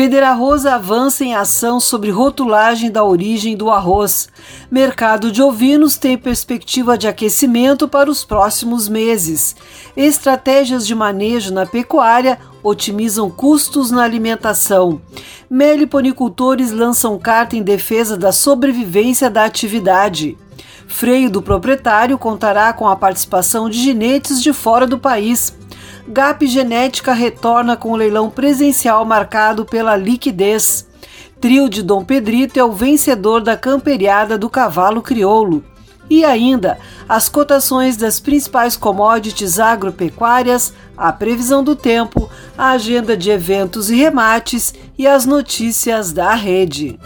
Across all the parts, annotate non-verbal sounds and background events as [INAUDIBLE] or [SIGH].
Federarroz avança em ação sobre rotulagem da origem do arroz. Mercado de ovinos tem perspectiva de aquecimento para os próximos meses. Estratégias de manejo na pecuária otimizam custos na alimentação. Meliponicultores lançam carta em defesa da sobrevivência da atividade. Freio do proprietário contará com a participação de ginetes de fora do país. GAP Genética retorna com o leilão presencial marcado pela liquidez. Trio de Dom Pedrito é o vencedor da camperiada do cavalo crioulo. E ainda, as cotações das principais commodities agropecuárias, a previsão do tempo, a agenda de eventos e remates e as notícias da rede.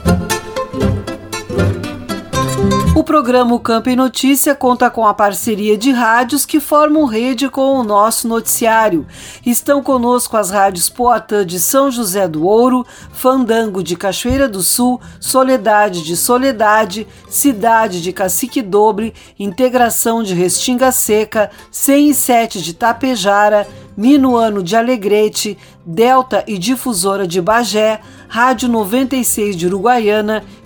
O programa Campo em Notícia conta com a parceria de rádios que formam rede com o nosso noticiário. Estão conosco as rádios Poatã de São José do Ouro, Fandango de Cachoeira do Sul, Soledade de Soledade, Cidade de Cacique Dobre, Integração de Restinga Seca, 107 de Tapejara, Minuano de Alegrete, Delta e Difusora de Bagé, Rádio 96 de Uruguaiana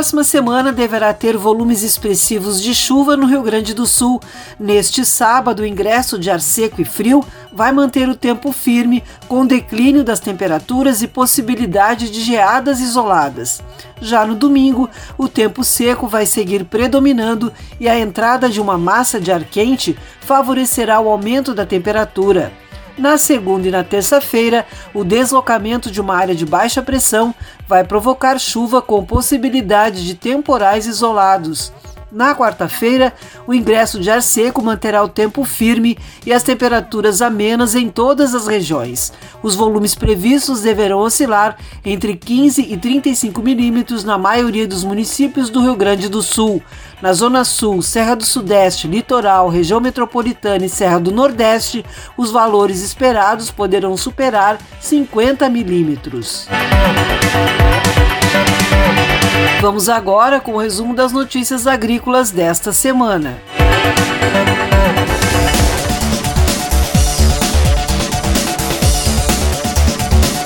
próxima semana deverá ter volumes expressivos de chuva no Rio Grande do Sul. Neste sábado, o ingresso de ar seco e frio vai manter o tempo firme, com declínio das temperaturas e possibilidade de geadas isoladas. Já no domingo, o tempo seco vai seguir predominando e a entrada de uma massa de ar quente favorecerá o aumento da temperatura. Na segunda e na terça-feira, o deslocamento de uma área de baixa pressão vai provocar chuva com possibilidade de temporais isolados. Na quarta-feira, o ingresso de ar seco manterá o tempo firme e as temperaturas amenas em todas as regiões. Os volumes previstos deverão oscilar entre 15 e 35 milímetros na maioria dos municípios do Rio Grande do Sul. Na Zona Sul, Serra do Sudeste, Litoral, Região Metropolitana e Serra do Nordeste, os valores esperados poderão superar 50 milímetros. Vamos agora com o resumo das notícias agrícolas desta semana.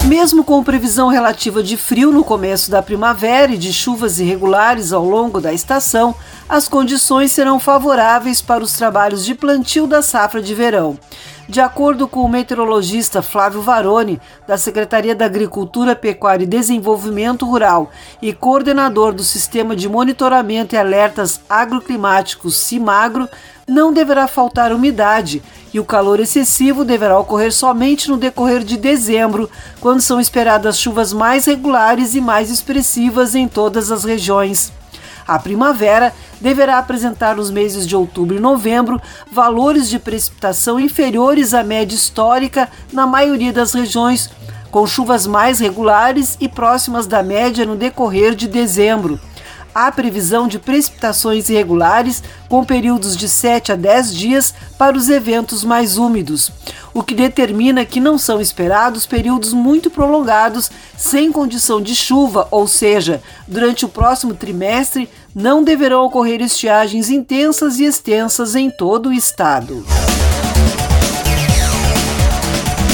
Mesmo com previsão relativa de frio no começo da primavera e de chuvas irregulares ao longo da estação, as condições serão favoráveis para os trabalhos de plantio da safra de verão. De acordo com o meteorologista Flávio Varone, da Secretaria da Agricultura, Pecuária e Desenvolvimento Rural e coordenador do Sistema de Monitoramento e Alertas Agroclimáticos CIMAGRO, não deverá faltar umidade e o calor excessivo deverá ocorrer somente no decorrer de dezembro, quando são esperadas chuvas mais regulares e mais expressivas em todas as regiões. A primavera deverá apresentar nos meses de outubro e novembro valores de precipitação inferiores à média histórica na maioria das regiões, com chuvas mais regulares e próximas da média no decorrer de dezembro. Há previsão de precipitações irregulares com períodos de 7 a 10 dias para os eventos mais úmidos, o que determina que não são esperados períodos muito prolongados sem condição de chuva, ou seja, durante o próximo trimestre não deverão ocorrer estiagens intensas e extensas em todo o estado.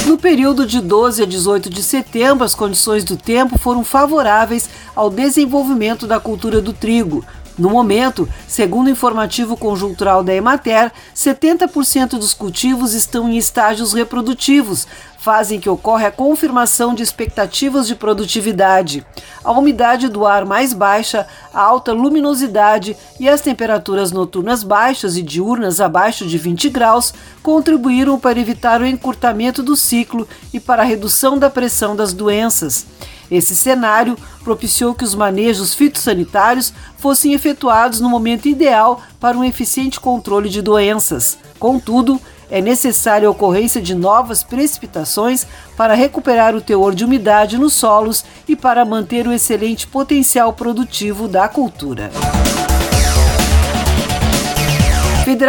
No período de 12 a 18 de setembro, as condições do tempo foram favoráveis ao desenvolvimento da cultura do trigo, no momento, segundo o informativo conjuntural da Emater, 70% dos cultivos estão em estágios reprodutivos, fazem que ocorra a confirmação de expectativas de produtividade. A umidade do ar mais baixa, a alta luminosidade e as temperaturas noturnas baixas e diurnas abaixo de 20 graus contribuíram para evitar o encurtamento do ciclo e para a redução da pressão das doenças. Esse cenário propiciou que os manejos fitossanitários fossem efetuados no momento ideal para um eficiente controle de doenças. Contudo, é necessária a ocorrência de novas precipitações para recuperar o teor de umidade nos solos e para manter o excelente potencial produtivo da cultura.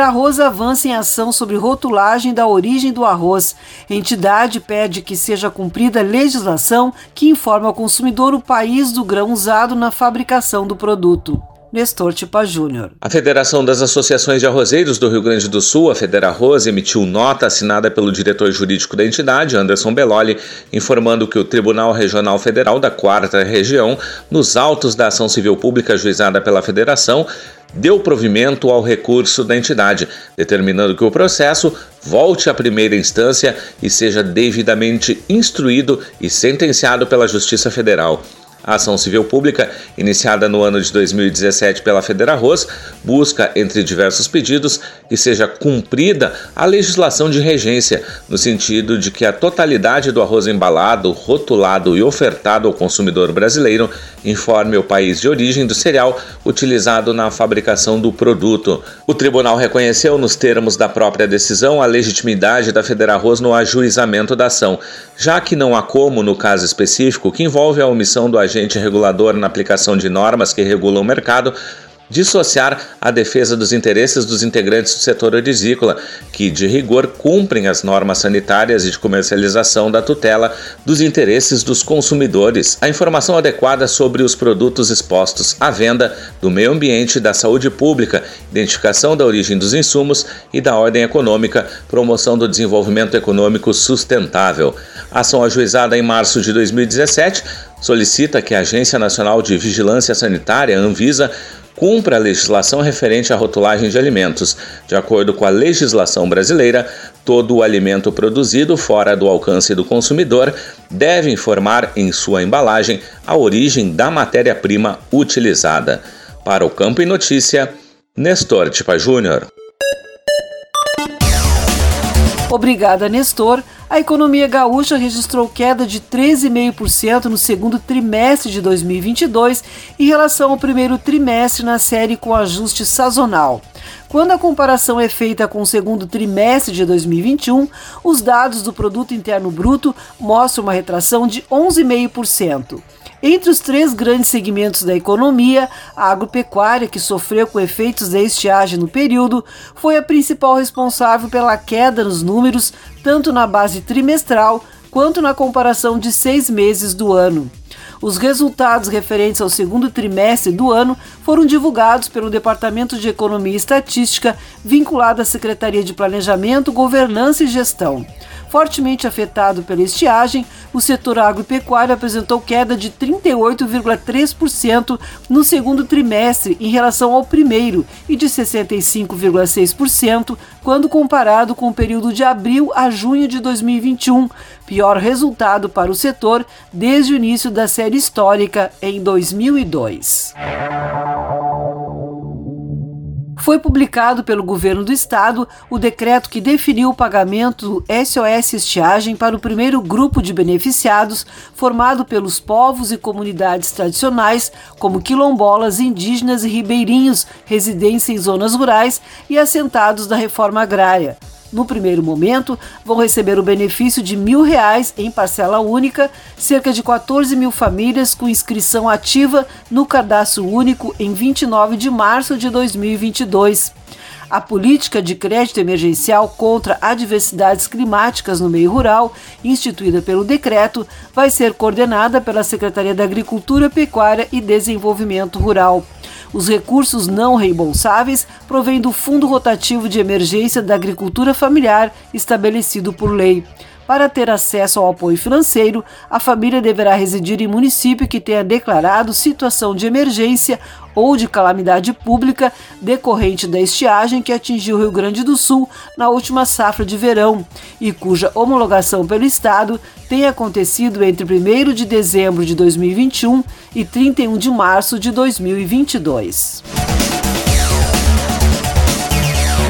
Arroz avança em ação sobre rotulagem da origem do arroz. A entidade pede que seja cumprida legislação que informa ao consumidor o país do grão usado na fabricação do produto. Nestor Tipa Júnior. A Federação das Associações de Arrozeiros do Rio Grande do Sul, a Federarroz, emitiu nota assinada pelo diretor jurídico da entidade, Anderson Beloli, informando que o Tribunal Regional Federal da Quarta Região, nos autos da ação civil pública juizada pela Federação, deu provimento ao recurso da entidade, determinando que o processo volte à primeira instância e seja devidamente instruído e sentenciado pela Justiça Federal. A ação civil pública, iniciada no ano de 2017 pela Federarroz, busca, entre diversos pedidos, que seja cumprida a legislação de regência, no sentido de que a totalidade do arroz embalado, rotulado e ofertado ao consumidor brasileiro informe o país de origem do cereal utilizado na fabricação do produto. O tribunal reconheceu, nos termos da própria decisão, a legitimidade da Federarroz no ajuizamento da ação, já que não há como, no caso específico, que envolve a omissão do agente agente regulador na aplicação de normas que regulam o mercado, dissociar a defesa dos interesses dos integrantes do setor orizícola, que, de rigor, cumprem as normas sanitárias e de comercialização da tutela dos interesses dos consumidores, a informação adequada sobre os produtos expostos à venda, do meio ambiente e da saúde pública, identificação da origem dos insumos e da ordem econômica, promoção do desenvolvimento econômico sustentável. Ação ajuizada em março de 2017 solicita que a Agência Nacional de Vigilância Sanitária, Anvisa, cumpra a legislação referente à rotulagem de alimentos. De acordo com a legislação brasileira, todo o alimento produzido fora do alcance do consumidor deve informar em sua embalagem a origem da matéria-prima utilizada. Para o Campo e Notícia, Nestor Tipa Júnior. Obrigada, Nestor. A economia gaúcha registrou queda de 13,5% no segundo trimestre de 2022 em relação ao primeiro trimestre na série com ajuste sazonal. Quando a comparação é feita com o segundo trimestre de 2021, os dados do Produto Interno Bruto mostram uma retração de 11,5%. Entre os três grandes segmentos da economia, a agropecuária, que sofreu com efeitos da estiagem no período, foi a principal responsável pela queda nos números, tanto na base trimestral quanto na comparação de seis meses do ano. Os resultados referentes ao segundo trimestre do ano foram divulgados pelo Departamento de Economia e Estatística, vinculado à Secretaria de Planejamento, Governança e Gestão. Fortemente afetado pela estiagem, o setor agropecuário apresentou queda de 38,3% no segundo trimestre em relação ao primeiro e de 65,6% quando comparado com o período de abril a junho de 2021, pior resultado para o setor desde o início da série histórica em 2002 foi publicado pelo governo do estado o decreto que definiu o pagamento do SOS Estiagem para o primeiro grupo de beneficiados, formado pelos povos e comunidades tradicionais, como quilombolas, indígenas e ribeirinhos, residentes em zonas rurais e assentados da reforma agrária. No primeiro momento, vão receber o benefício de mil reais em parcela única, cerca de 14 mil famílias com inscrição ativa no cadastro único em 29 de março de 2022. A política de crédito emergencial contra adversidades climáticas no meio rural, instituída pelo decreto, vai ser coordenada pela Secretaria da Agricultura, Pecuária e Desenvolvimento Rural. Os recursos não reembolsáveis provêm do Fundo Rotativo de Emergência da Agricultura Familiar, estabelecido por lei. Para ter acesso ao apoio financeiro, a família deverá residir em município que tenha declarado situação de emergência ou de calamidade pública decorrente da estiagem que atingiu o Rio Grande do Sul na última safra de verão e cuja homologação pelo Estado tem acontecido entre 1 de dezembro de 2021 e 31 de março de 2022.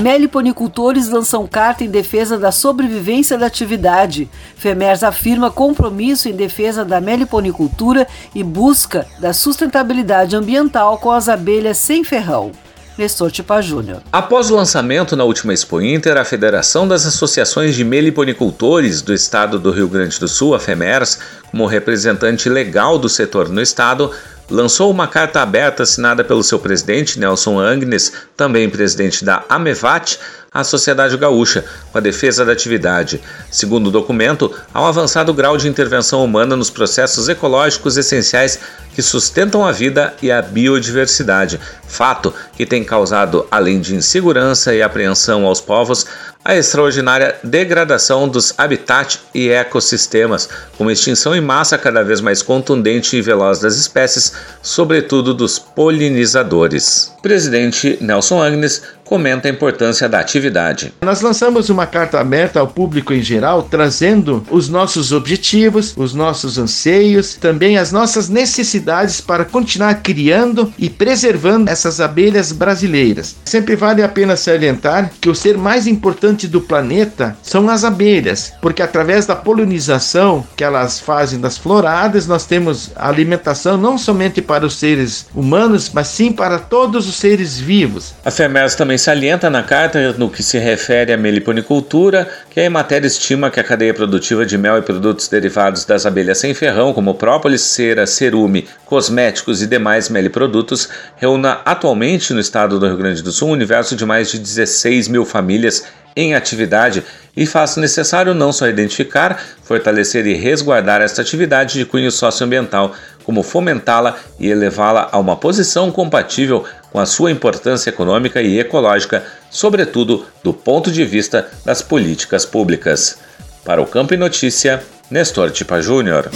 Meliponicultores lançam carta em defesa da sobrevivência da atividade. FEMERS afirma compromisso em defesa da meliponicultura e busca da sustentabilidade ambiental com as abelhas sem ferrão. Nestor Tipa Júnior. Após o lançamento na última Expo Inter, a Federação das Associações de Meliponicultores do Estado do Rio Grande do Sul, a FEMERS, como representante legal do setor no estado, lançou uma carta aberta assinada pelo seu presidente, Nelson Agnes, também presidente da Amevat, à sociedade gaúcha, com a defesa da atividade. Segundo o documento, há um avançado grau de intervenção humana nos processos ecológicos essenciais que sustentam a vida e a biodiversidade, fato que tem causado, além de insegurança e apreensão aos povos, a extraordinária degradação dos habitats e ecossistemas, com extinção em massa cada vez mais contundente e veloz das espécies, sobretudo dos polinizadores. Presidente Nelson Agnes comenta a importância da atividade. Nós lançamos uma carta aberta ao público em geral, trazendo os nossos objetivos, os nossos anseios, também as nossas necessidades para continuar criando e preservando essas abelhas brasileiras. Sempre vale a pena salientar que o ser mais importante do planeta são as abelhas, porque através da polinização que elas fazem das floradas, nós temos alimentação não somente para os seres humanos, mas sim para todos os seres vivos. A FEMERS também salienta na carta, no que se refere à meliponicultura, que a matéria estima que a cadeia produtiva de mel e produtos derivados das abelhas sem ferrão, como própolis, cera, cerume, cosméticos e demais meliprodutos, reúna atualmente no estado do Rio Grande do Sul um universo de mais de 16 mil famílias em atividade e faça necessário não só identificar, fortalecer e resguardar esta atividade de cunho socioambiental, como fomentá-la e elevá-la a uma posição compatível com a sua importância econômica e ecológica, sobretudo do ponto de vista das políticas públicas. Para o Campo e Notícia, Nestor Tipa Júnior.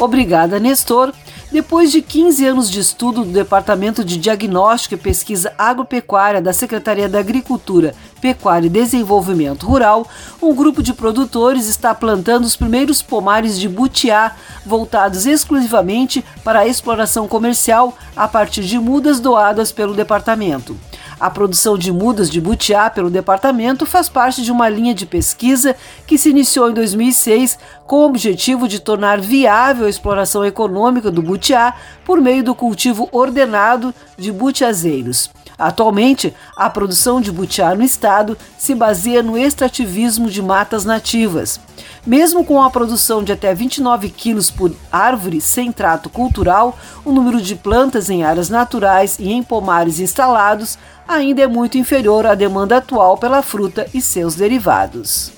Obrigada, Nestor. Depois de 15 anos de estudo do Departamento de Diagnóstico e Pesquisa Agropecuária da Secretaria da Agricultura, Pecuária e Desenvolvimento Rural, um grupo de produtores está plantando os primeiros pomares de butiá, voltados exclusivamente para a exploração comercial a partir de mudas doadas pelo departamento. A produção de mudas de butiá pelo departamento faz parte de uma linha de pesquisa que se iniciou em 2006 com o objetivo de tornar viável a exploração econômica do butiá por meio do cultivo ordenado de butiazeiros. Atualmente, a produção de butiá no estado se baseia no extrativismo de matas nativas. Mesmo com a produção de até 29 quilos por árvore sem trato cultural, o número de plantas em áreas naturais e em pomares instalados ainda é muito inferior à demanda atual pela fruta e seus derivados.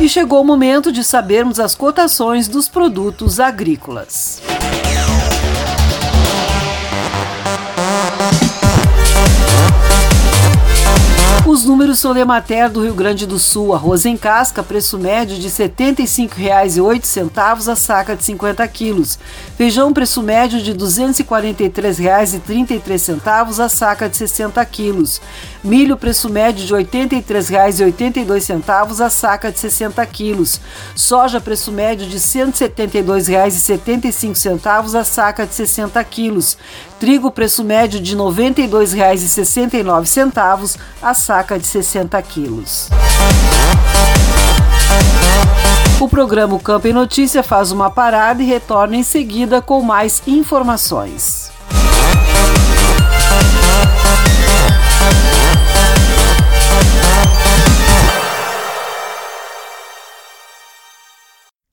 E chegou o momento de sabermos as cotações dos produtos agrícolas. Números são de Emater do Rio Grande do Sul. Arroz em casca, preço médio de R$ 75,08 a saca de 50 quilos. Feijão, preço médio de R$ 243,33 a saca de 60 quilos. Milho, preço médio de R$ 83,82 a saca de 60 quilos. Soja, preço médio de R$ 172,75 a saca de 60 quilos. Trigo, preço médio de R$ 92,69 a saca de 60 quilos. O programa Campo em Notícia faz uma parada e retorna em seguida com mais informações.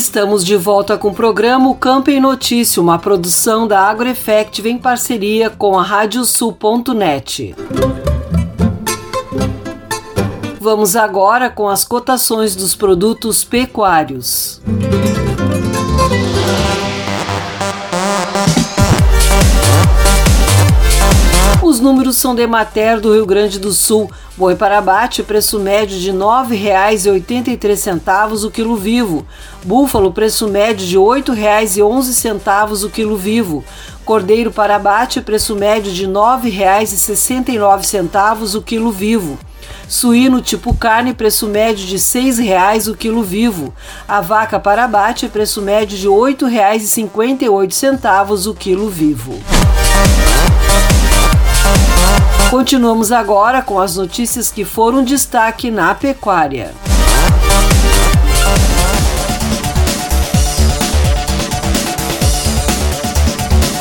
Estamos de volta com o programa Campo em Notícia, uma produção da AgroEffective em parceria com a Radiosul.net. Vamos agora com as cotações dos produtos pecuários. Os números são de Mater do Rio Grande do Sul. Boi para abate, preço médio de R$ 9,83 o quilo vivo. Búfalo, preço médio de R$ 8,11 o quilo vivo. Cordeiro para abate, preço médio de R$ 9,69 o quilo vivo. Suíno tipo carne, preço médio de R$ 6,00 o quilo vivo. A vaca para abate, preço médio de R$ 8,58 o quilo vivo. Continuamos agora com as notícias que foram destaque na pecuária.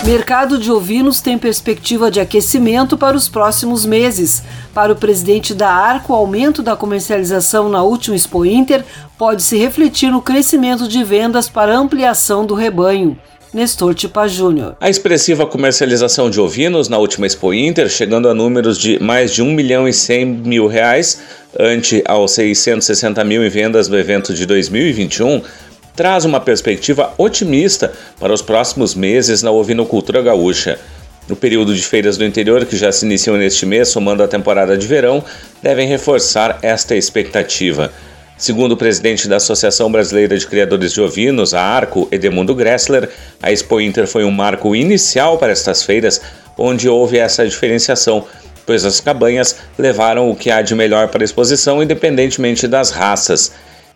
Mercado de ovinos tem perspectiva de aquecimento para os próximos meses. Para o presidente da Arco, o aumento da comercialização na última Expo Inter pode se refletir no crescimento de vendas para ampliação do rebanho. Nestor Tipa Júnior. A expressiva comercialização de ovinos na última Expo Inter, chegando a números de mais de 1 milhão e 100 mil reais, ante aos 660 mil em vendas do evento de 2021, traz uma perspectiva otimista para os próximos meses na ovinocultura gaúcha. No período de feiras do interior, que já se iniciam neste mês, somando a temporada de verão, devem reforçar esta expectativa. Segundo o presidente da Associação Brasileira de Criadores de Ovinos, a ARCO, Edemundo Gressler, a Expo Inter foi um marco inicial para estas feiras, onde houve essa diferenciação, pois as cabanhas levaram o que há de melhor para a exposição, independentemente das raças.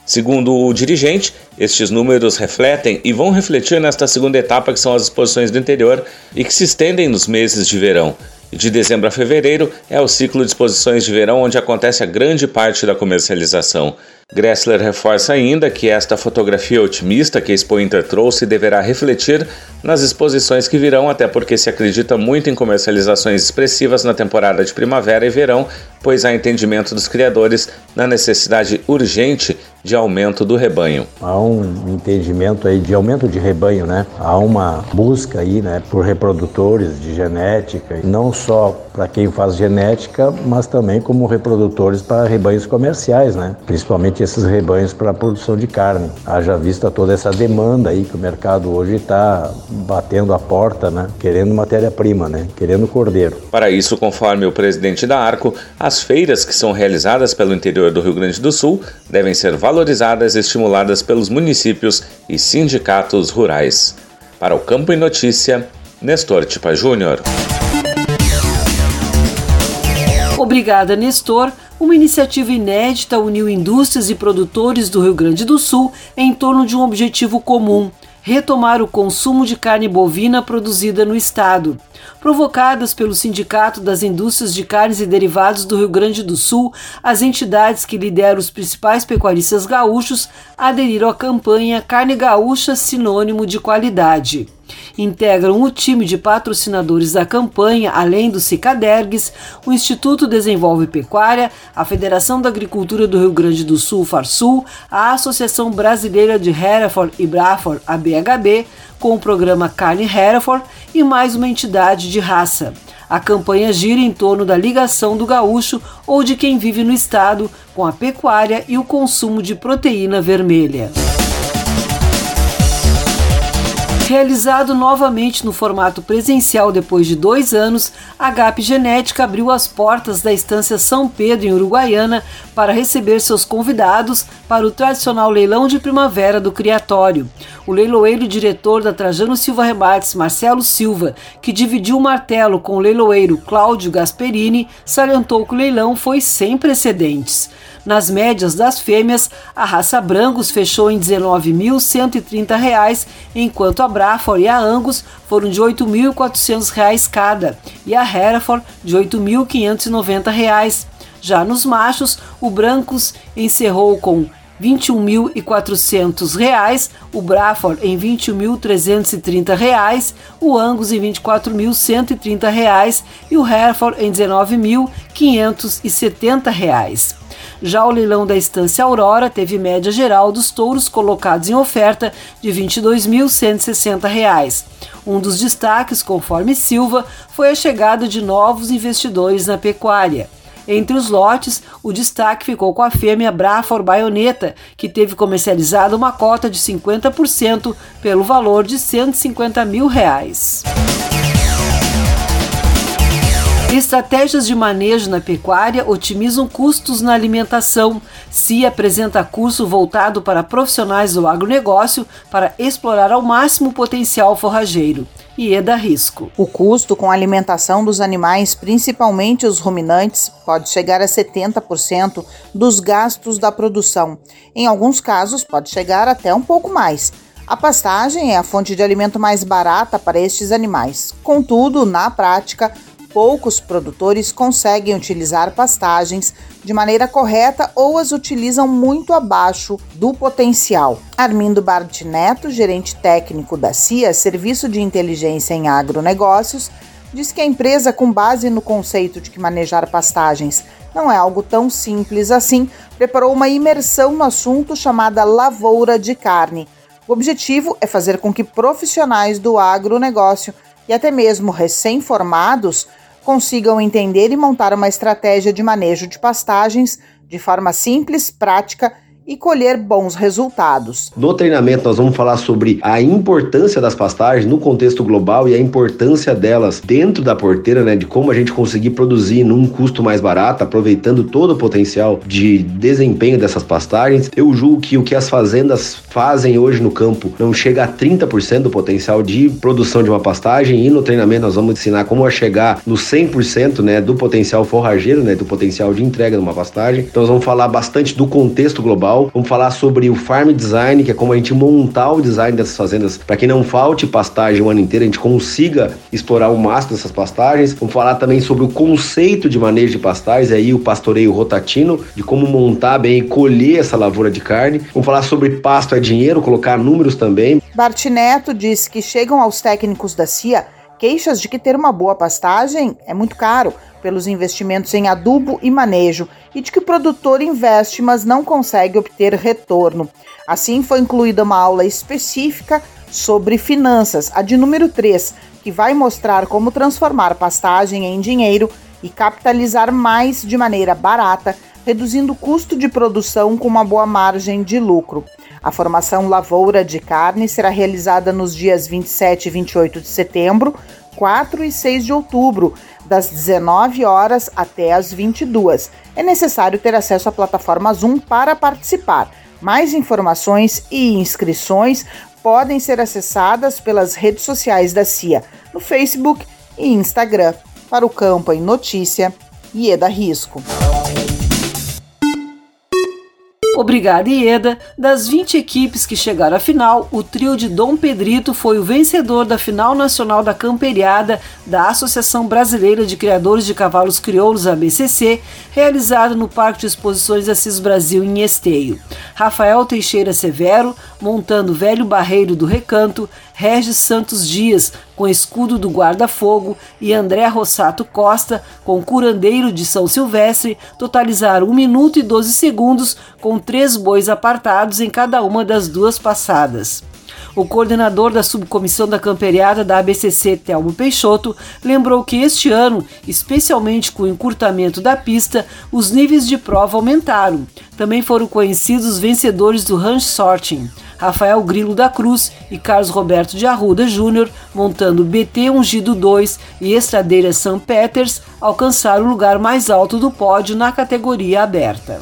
Segundo o dirigente, estes números refletem e vão refletir nesta segunda etapa, que são as exposições do interior e que se estendem nos meses de verão. De dezembro a fevereiro é o ciclo de exposições de verão onde acontece a grande parte da comercialização. Gressler reforça ainda que esta fotografia otimista que a Expo Inter trouxe deverá refletir nas exposições que virão, até porque se acredita muito em comercializações expressivas na temporada de primavera e verão, pois há entendimento dos criadores na necessidade urgente de aumento do rebanho. Há um entendimento aí de aumento de rebanho, né? Há uma busca aí, né, por reprodutores de genética, não só para quem faz genética, mas também como reprodutores para rebanhos comerciais, né? Principalmente principalmente esses rebanhos para a produção de carne. Haja vista toda essa demanda aí que o mercado hoje está batendo a porta, né? Querendo matéria-prima, né? Querendo cordeiro. Para isso, conforme o presidente da Arco, as feiras que são realizadas pelo interior do Rio Grande do Sul devem ser valorizadas e estimuladas pelos municípios e sindicatos rurais. Para o Campo e Notícia, Nestor Tipa Júnior. Obrigada, Nestor. Uma iniciativa inédita uniu indústrias e produtores do Rio Grande do Sul em torno de um objetivo comum: retomar o consumo de carne bovina produzida no estado. Provocadas pelo Sindicato das Indústrias de Carnes e Derivados do Rio Grande do Sul, as entidades que lideram os principais pecuaristas gaúchos aderiram à campanha Carne Gaúcha Sinônimo de Qualidade. Integram o time de patrocinadores da campanha, além do Cicadergues, o Instituto Desenvolve Pecuária, a Federação da Agricultura do Rio Grande do Sul, Farsul, a Associação Brasileira de Hereford e Braford, a BHB, com o programa Carne Hereford e mais uma entidade de raça. A campanha gira em torno da ligação do gaúcho ou de quem vive no estado com a pecuária e o consumo de proteína vermelha. Realizado novamente no formato presencial depois de dois anos, a GAP Genética abriu as portas da estância São Pedro, em Uruguaiana, para receber seus convidados para o tradicional leilão de primavera do criatório. O leiloeiro diretor da Trajano Silva Rebates, Marcelo Silva, que dividiu o martelo com o leiloeiro Cláudio Gasperini, salientou que o leilão foi sem precedentes. Nas médias das fêmeas, a raça Brangos fechou em R$ 19.130, enquanto a Braford e a Angus foram de R$ 8.400 cada e a Hereford de R$ 8.590. Já nos machos, o Brancos encerrou com R$ 21.400, o Braford em R$ 21.330, o Angus em R$ 24.130 e o Hereford em R$ 19.570. Já o leilão da Estância Aurora teve média geral dos touros colocados em oferta de R$ 22.160. Um dos destaques, conforme Silva, foi a chegada de novos investidores na pecuária. Entre os lotes, o destaque ficou com a fêmea Brafor Baioneta, que teve comercializada uma cota de 50% pelo valor de 150 mil reais. Estratégias de manejo na pecuária otimizam custos na alimentação. Se apresenta curso voltado para profissionais do agronegócio para explorar ao máximo o potencial forrageiro. Ieda Risco. O custo com a alimentação dos animais, principalmente os ruminantes, pode chegar a 70% dos gastos da produção. Em alguns casos, pode chegar até um pouco mais. A pastagem é a fonte de alimento mais barata para estes animais. Contudo, na prática, poucos produtores conseguem utilizar pastagens de maneira correta ou as utilizam muito abaixo do potencial. Armindo Bart Neto, gerente técnico da CIA, Serviço de Inteligência em Agronegócios, diz que a empresa, com base no conceito de que manejar pastagens não é algo tão simples assim, preparou uma imersão no assunto chamada Lavoura de Carne. O objetivo é fazer com que profissionais do agronegócio e até mesmo recém-formados consigam entender e montar uma estratégia de manejo de pastagens de forma simples, prática e colher bons resultados. No treinamento, nós vamos falar sobre a importância das pastagens no contexto global e a importância delas dentro da porteira, né? De como a gente conseguir produzir num custo mais barato, aproveitando todo o potencial de desempenho dessas pastagens. Eu julgo que o que as fazendas fazem hoje no campo não chega a 30% do potencial de produção de uma pastagem e no treinamento nós vamos ensinar como a chegar no 100%, né, do potencial forrageiro, né, do potencial de entrega de uma pastagem. Então nós vamos falar bastante do contexto global Vamos falar sobre o farm design, que é como a gente montar o design dessas fazendas para que não falte pastagem o ano inteiro, a gente consiga explorar o máximo dessas pastagens. Vamos falar também sobre o conceito de manejo de pastagens, aí o pastoreio rotatino, de como montar bem e colher essa lavoura de carne. Vamos falar sobre pasto é dinheiro, colocar números também. Bart Neto diz que chegam aos técnicos da CIA queixas de que ter uma boa pastagem é muito caro pelos investimentos em adubo e manejo e de que o produtor investe, mas não consegue obter retorno. Assim, foi incluída uma aula específica sobre finanças, a de número 3, que vai mostrar como transformar pastagem em dinheiro e capitalizar mais de maneira barata reduzindo o custo de produção com uma boa margem de lucro. A formação Lavoura de Carne será realizada nos dias 27 e 28 de setembro, 4 e 6 de outubro, das 19 horas até as 22. É necessário ter acesso à plataforma Zoom para participar. Mais informações e inscrições podem ser acessadas pelas redes sociais da CIA, no Facebook e Instagram. Para o Campo em Notícia, Ieda Risco. Obrigada, Ieda. Das 20 equipes que chegaram à final, o trio de Dom Pedrito foi o vencedor da final nacional da camperiada da Associação Brasileira de Criadores de Cavalos Crioulos, ABCC, realizada no Parque de Exposições Assis Brasil, em Esteio. Rafael Teixeira Severo, montando Velho Barreiro do Recanto, Regis Santos Dias, com escudo do guarda-fogo, e André Rossato Costa, com curandeiro de São Silvestre, totalizaram 1 minuto e 12 segundos, com três bois apartados em cada uma das duas passadas. O coordenador da subcomissão da camperiada da ABCC, Telmo Peixoto, lembrou que este ano, especialmente com o encurtamento da pista, os níveis de prova aumentaram. Também foram conhecidos os vencedores do Ranch Sorting. Rafael Grilo da Cruz e Carlos Roberto de Arruda Júnior, montando BT Ungido 2 e Estradeira St. Peters, alcançaram o lugar mais alto do pódio na categoria aberta.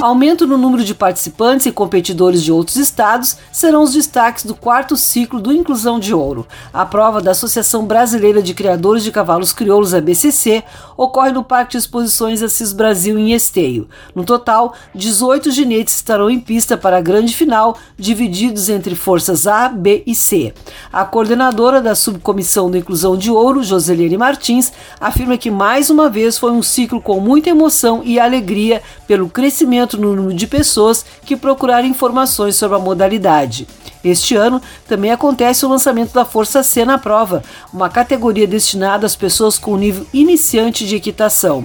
Aumento no número de participantes e competidores de outros estados serão os destaques do quarto ciclo do Inclusão de Ouro. A prova da Associação Brasileira de Criadores de Cavalos Crioulos, ABCC, ocorre no Parque de Exposições Assis Brasil, em Esteio. No total, 18 ginetes estarão em pista para a grande final, divididos entre forças A, B e C. A coordenadora da subcomissão do Inclusão de Ouro, Joselene Martins, afirma que mais uma vez foi um ciclo com muita emoção e alegria pelo crescimento aumento no número de pessoas que procuraram informações sobre a modalidade. Este ano também acontece o lançamento da Força C na prova, uma categoria destinada às pessoas com nível iniciante de equitação.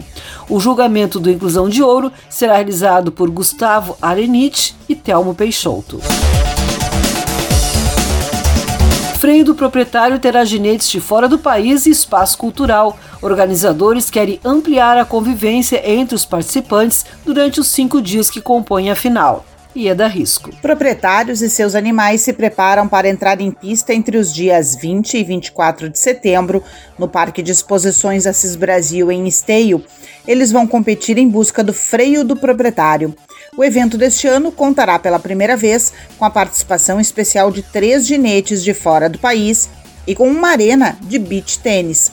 O julgamento do Inclusão de Ouro será realizado por Gustavo Arenich e Telmo Peixoto freio do proprietário terá ginetes de fora do país e espaço cultural. Organizadores querem ampliar a convivência entre os participantes durante os cinco dias que compõem a final e é da risco. Proprietários e seus animais se preparam para entrar em pista entre os dias 20 e 24 de setembro no Parque de Exposições Assis Brasil, em Esteio. Eles vão competir em busca do freio do proprietário. O evento deste ano contará pela primeira vez com a participação especial de três ginetes de fora do país e com uma arena de beach tênis.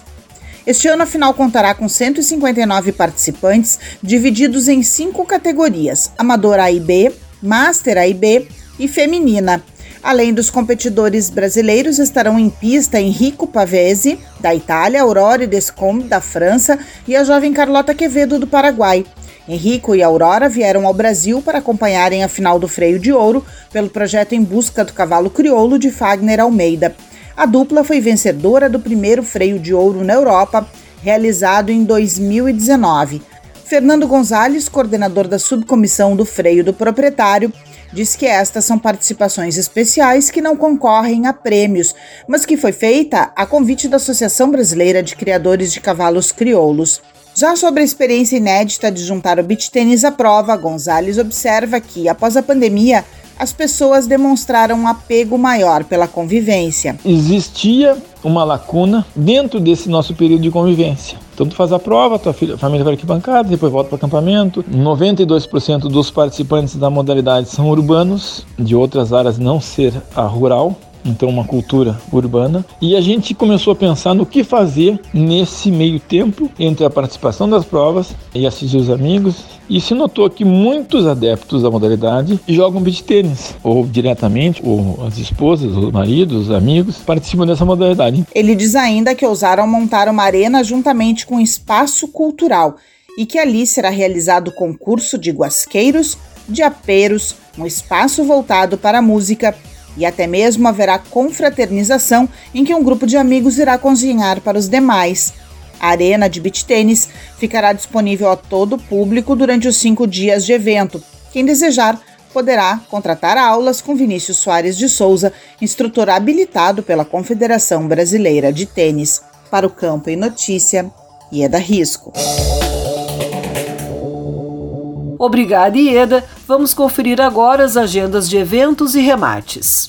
Este ano a final contará com 159 participantes, divididos em cinco categorias: Amador A e B, Master A e B e Feminina. Além dos competidores brasileiros, estarão em pista Enrico Pavese, da Itália, Aurore Descombe, da França, e a jovem Carlota Quevedo, do Paraguai. Henrico e Aurora vieram ao Brasil para acompanharem a final do Freio de Ouro pelo projeto Em Busca do Cavalo Crioulo de Fagner Almeida. A dupla foi vencedora do primeiro Freio de Ouro na Europa, realizado em 2019. Fernando Gonzalez, coordenador da subcomissão do freio do proprietário, diz que estas são participações especiais que não concorrem a prêmios, mas que foi feita a convite da Associação Brasileira de Criadores de Cavalos Crioulos. Já sobre a experiência inédita de juntar o beach tênis à prova, Gonzalez observa que, após a pandemia, as pessoas demonstraram um apego maior pela convivência. Existia uma lacuna dentro desse nosso período de convivência. Então tu faz a prova, tua filha, família vai aqui bancada, depois volta para o acampamento. 92% dos participantes da modalidade são urbanos, de outras áreas não ser a rural então uma cultura urbana. E a gente começou a pensar no que fazer nesse meio tempo entre a participação das provas e assistir os amigos. E se notou que muitos adeptos da modalidade jogam beach tênis, ou diretamente, ou as esposas, os maridos, os amigos participam dessa modalidade. Ele diz ainda que ousaram montar uma arena juntamente com um espaço cultural e que ali será realizado concurso de guasqueiros, de aperos, um espaço voltado para a música e até mesmo haverá confraternização em que um grupo de amigos irá cozinhar para os demais. A arena de beach tênis ficará disponível a todo o público durante os cinco dias de evento. Quem desejar poderá contratar aulas com Vinícius Soares de Souza, instrutor habilitado pela Confederação Brasileira de Tênis. Para o Campo e Notícia, e é Risco. Obrigada, Ieda. Vamos conferir agora as agendas de eventos e remates.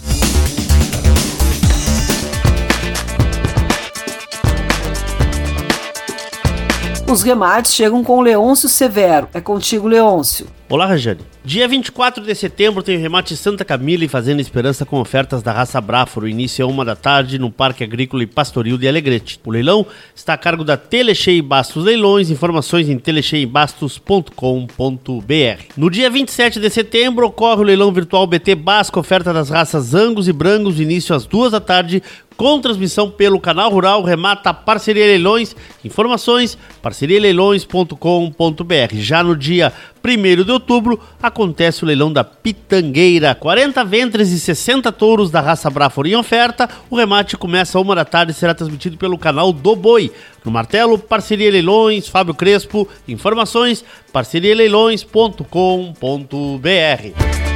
Os remates chegam com Leôncio Severo. É contigo, Leôncio. Olá, Rajane. Dia 24 de setembro tem o remate Santa Camila e Fazenda Esperança com ofertas da raça Braforo. O início é uma da tarde no Parque Agrícola e Pastoril de Alegrete. O leilão está a cargo da Telecheia Bastos Leilões. Informações em telecheiabastos.com.br. No dia 27 de setembro ocorre o leilão virtual BT Basco, oferta das raças Angus e Brangos, início às duas da tarde, com transmissão pelo canal Rural Remata Parceria Leilões. Informações parcerialeilões.com.br. Já no dia 1 de outubro acontece o leilão da Pitangueira. 40 ventres e 60 touros da raça Brafor em oferta. O remate começa uma da tarde e será transmitido pelo canal do Boi. No martelo, Parceria Leilões, Fábio Crespo. Informações parcerialeilões.com.br.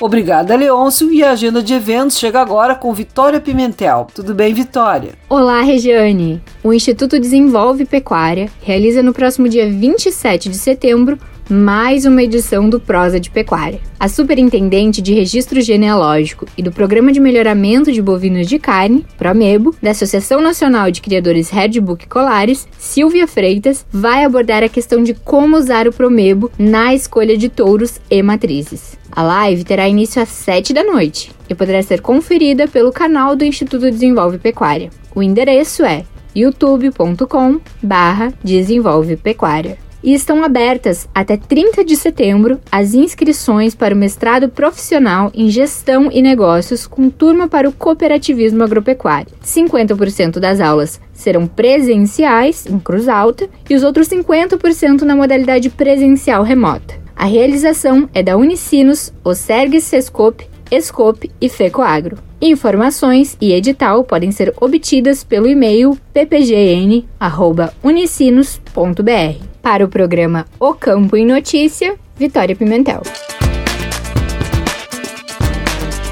Obrigada, Leôncio. E a agenda de eventos chega agora com Vitória Pimentel. Tudo bem, Vitória? Olá, Regiane. O Instituto Desenvolve Pecuária realiza no próximo dia 27 de setembro mais uma edição do Prosa de Pecuária. A superintendente de Registro Genealógico e do Programa de Melhoramento de Bovinos de Carne, PROMEBO, da Associação Nacional de Criadores Redbook Colares, Silvia Freitas, vai abordar a questão de como usar o PROMEBO na escolha de touros e matrizes. A live terá início às 7 da noite e poderá ser conferida pelo canal do Instituto Desenvolve Pecuária. O endereço é youtube.com/desenvolve pecuária e estão abertas até 30 de setembro as inscrições para o mestrado profissional em gestão e negócios com turma para o cooperativismo agropecuário. 50% das aulas serão presenciais em Cruz Alta e os outros 50% na modalidade presencial remota. A realização é da Unicinos, Osergues Sescope, Escope e Fecoagro. Informações e edital podem ser obtidas pelo e-mail ppgn.unicinos.br. Para o programa O Campo em Notícia, Vitória Pimentel.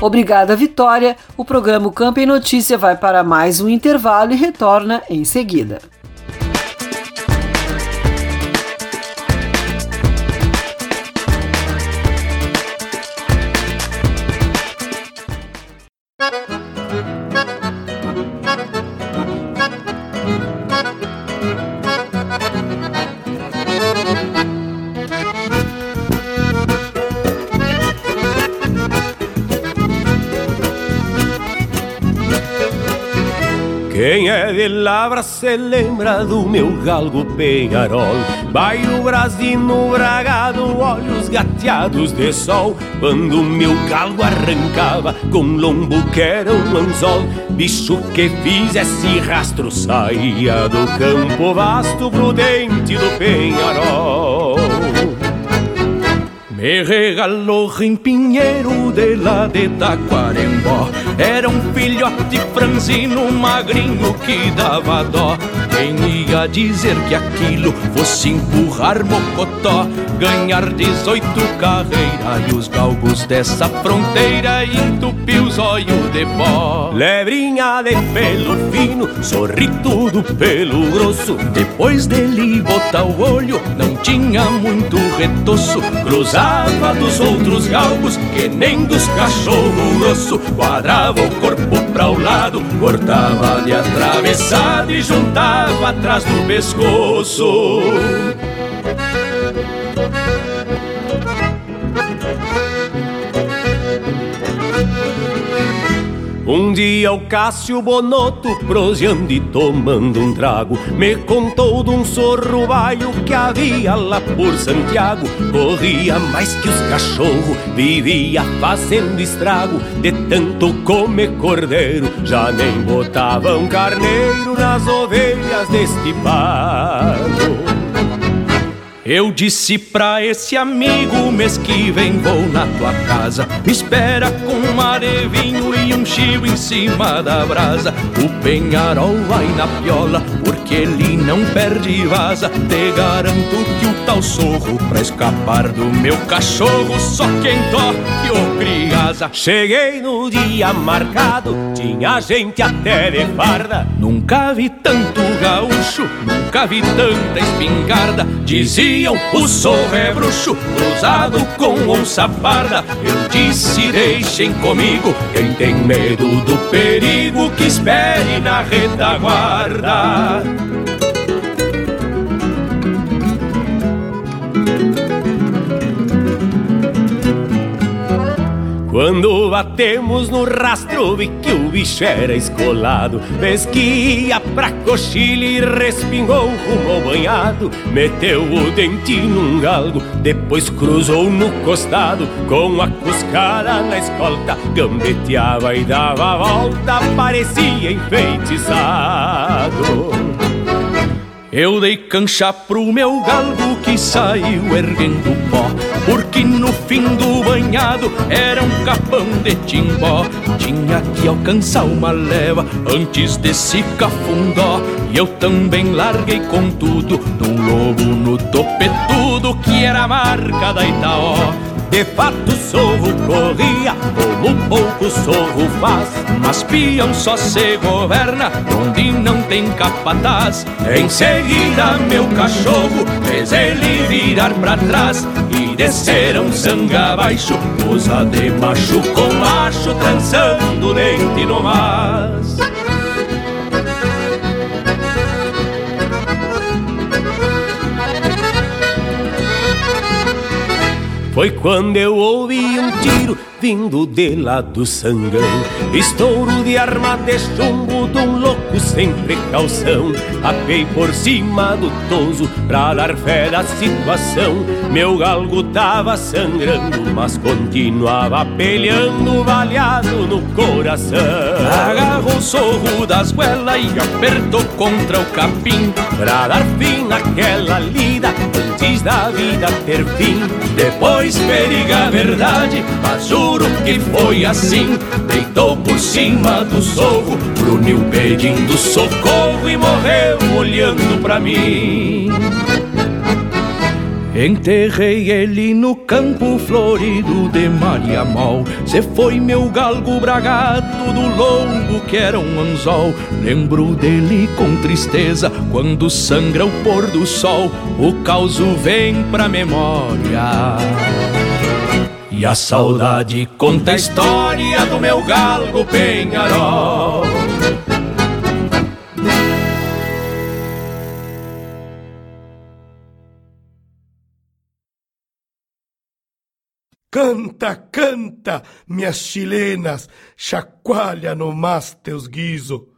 Obrigada, Vitória. O programa o Campo em Notícia vai para mais um intervalo e retorna em seguida. Quem é de Lavra se lembra do meu galgo penharol. Vai o brasino bragado, olhos gateados de sol. Quando meu galgo arrancava com lombo que era um anzol. Bicho que fizesse rastro saía do campo vasto prudente do penharol me regalou rimpinheiro de lá de Taquarembó Era um filhote franzino, magrinho que dava dó. Quem ia dizer que aquilo fosse empurrar mocotó. Ganhar 18 carreiras e os galgos dessa fronteira Entupir os olhos de pó. Lebrinha de pelo fino, sorrito do pelo grosso. Depois dele botar o olho, não tinha muito retoço. Cruzar Dos outros galgos que nem dos cachorro grosso. Quadrava o corpo pra o lado, cortava de atravessado E juntava atrás do pescoço Um dia o Cássio Bonoto, proseando e tomando um trago, me contou de um sorro baio que havia lá por Santiago. Corria mais que os cachorros, vivia fazendo estrago, de tanto comer cordeiro, já nem botavam carneiro nas ovelhas deste pago. Eu disse pra esse amigo mês que vem vou na tua casa. Me espera com um mar de vinho e um chivo em cima da brasa. O penharol vai na piola, porque ele não perde e vaza. Te garanto que o tal sorro, pra escapar do meu cachorro, só quem toque o criasa. Cheguei no dia marcado, tinha gente até de farda. Nunca vi tanto gaúcho, nunca vi tanta espingarda. Diziam o sorro é bruxo, cruzado com onça parda. Eu disse deixem comigo, quem tem medo do perigo que espere na retaguarda. Quando batemos no rastro vi que o bicho era escolado. Vez que ia pra coxilha e respingou rumo banhado. Meteu o dente num galgo, depois cruzou no costado. Com a cuscara na escolta, gambeteava e dava a volta. Parecia enfeitiçado eu dei cancha pro meu galgo que saiu erguendo pó Porque no fim do banhado era um capão de timbó. Tinha que alcançar uma leva antes desse cafundó. E eu também larguei com tudo num lobo no topetudo Que era a marca da Itaó de fato sorro corria, como pouco sorro faz. Mas peão só se governa onde não tem capataz. Em seguida meu cachorro fez ele virar pra trás. E desceram sangue abaixo, coisa de macho com macho Trançando dente no mas Foi quando eu ouvi um tiro vindo de lá do sangão. Estouro de arma de chumbo de um louco sem precaução Apei por cima do toso pra dar fé da situação. Meu galgo tava sangrando, mas continuava peleando Baleado no coração. Agarrou o sorro das goelas e apertou contra o capim Pra dar fim naquela lida antes da vida ter fim. Depois periga a verdade, mas juro que foi assim. Deitou por cima do sorro, bruniu pedindo socorro E morreu olhando pra mim. Enterrei ele no campo florido de Mariamol. Cê foi meu galgo bragado do longo que era um anzol. Lembro dele com tristeza quando sangra o pôr do sol. O caos vem pra memória e a saudade conta a história do meu galgo penharol Canta, canta, minhas chilenas, chacoalha no mas teus guiso.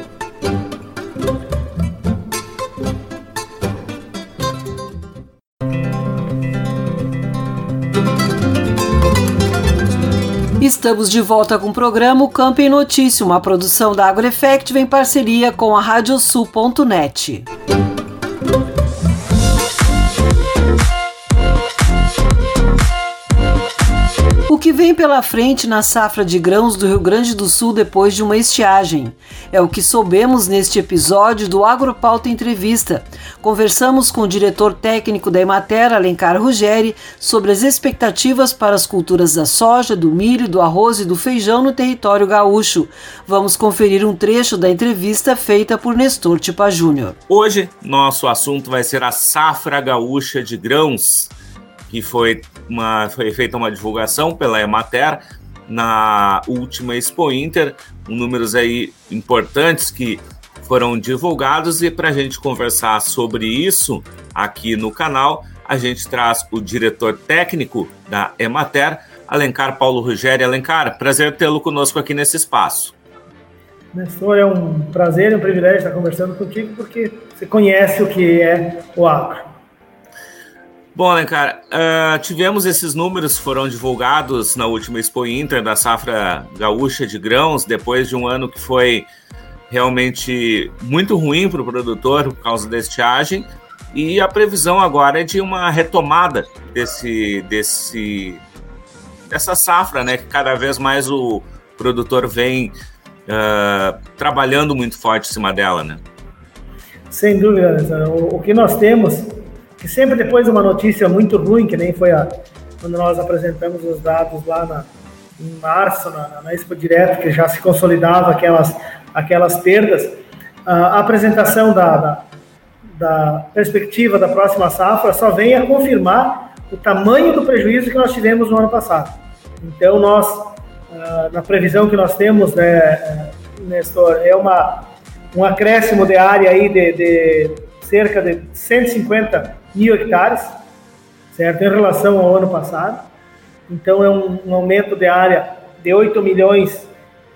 Estamos de volta com o programa Campo em Notícia, uma produção da AgroEffect em parceria com a Radiosul.net. O que vem pela frente na safra de grãos do Rio Grande do Sul depois de uma estiagem? É o que soubemos neste episódio do Agropauta Entrevista. Conversamos com o diretor técnico da Emater, Alencar Ruggeri, sobre as expectativas para as culturas da soja, do milho, do arroz e do feijão no território gaúcho. Vamos conferir um trecho da entrevista feita por Nestor Tipa Júnior. Hoje, nosso assunto vai ser a safra gaúcha de grãos que foi, uma, foi feita uma divulgação pela Emater na última Expo Inter, números aí importantes que foram divulgados e para a gente conversar sobre isso aqui no canal, a gente traz o diretor técnico da Emater, Alencar Paulo Rogério. Alencar, prazer tê-lo conosco aqui nesse espaço. Nestor, é um prazer e um privilégio estar conversando contigo porque você conhece o que é o agro. Bom, né, cara, uh, tivemos esses números que foram divulgados na última Expo Inter da safra gaúcha de grãos, depois de um ano que foi realmente muito ruim para o produtor por causa da estiagem, e a previsão agora é de uma retomada desse, desse, dessa safra, né, que cada vez mais o produtor vem uh, trabalhando muito forte em cima dela, né? Sem dúvida, o, o que nós temos que sempre depois de uma notícia muito ruim, que nem foi a, quando nós apresentamos os dados lá na, em março, na, na Expo Direto, que já se consolidava aquelas, aquelas perdas, a apresentação da, da, da perspectiva da próxima safra só vem a confirmar o tamanho do prejuízo que nós tivemos no ano passado. Então, nós, na previsão que nós temos, né, Nestor, é uma, um acréscimo de área aí de, de cerca de 150 mil hectares, certo? Em relação ao ano passado. Então, é um, um aumento de área de 8 milhões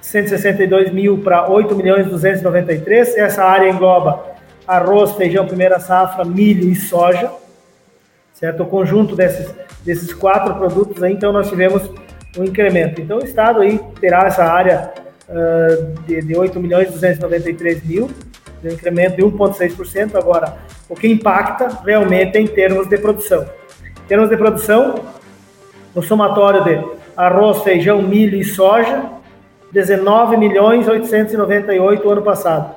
162 mil para 8 milhões 293. Essa área engloba arroz, feijão, primeira safra, milho e soja, certo? O conjunto desses, desses quatro produtos aí, então nós tivemos um incremento. Então o Estado aí terá essa área uh, de, de 8 milhões 293 mil, um incremento de 1,6%. Agora, o que impacta realmente é em termos de produção. Em termos de produção, no somatório de arroz, feijão, milho e soja, 19 milhões 898 ano passado.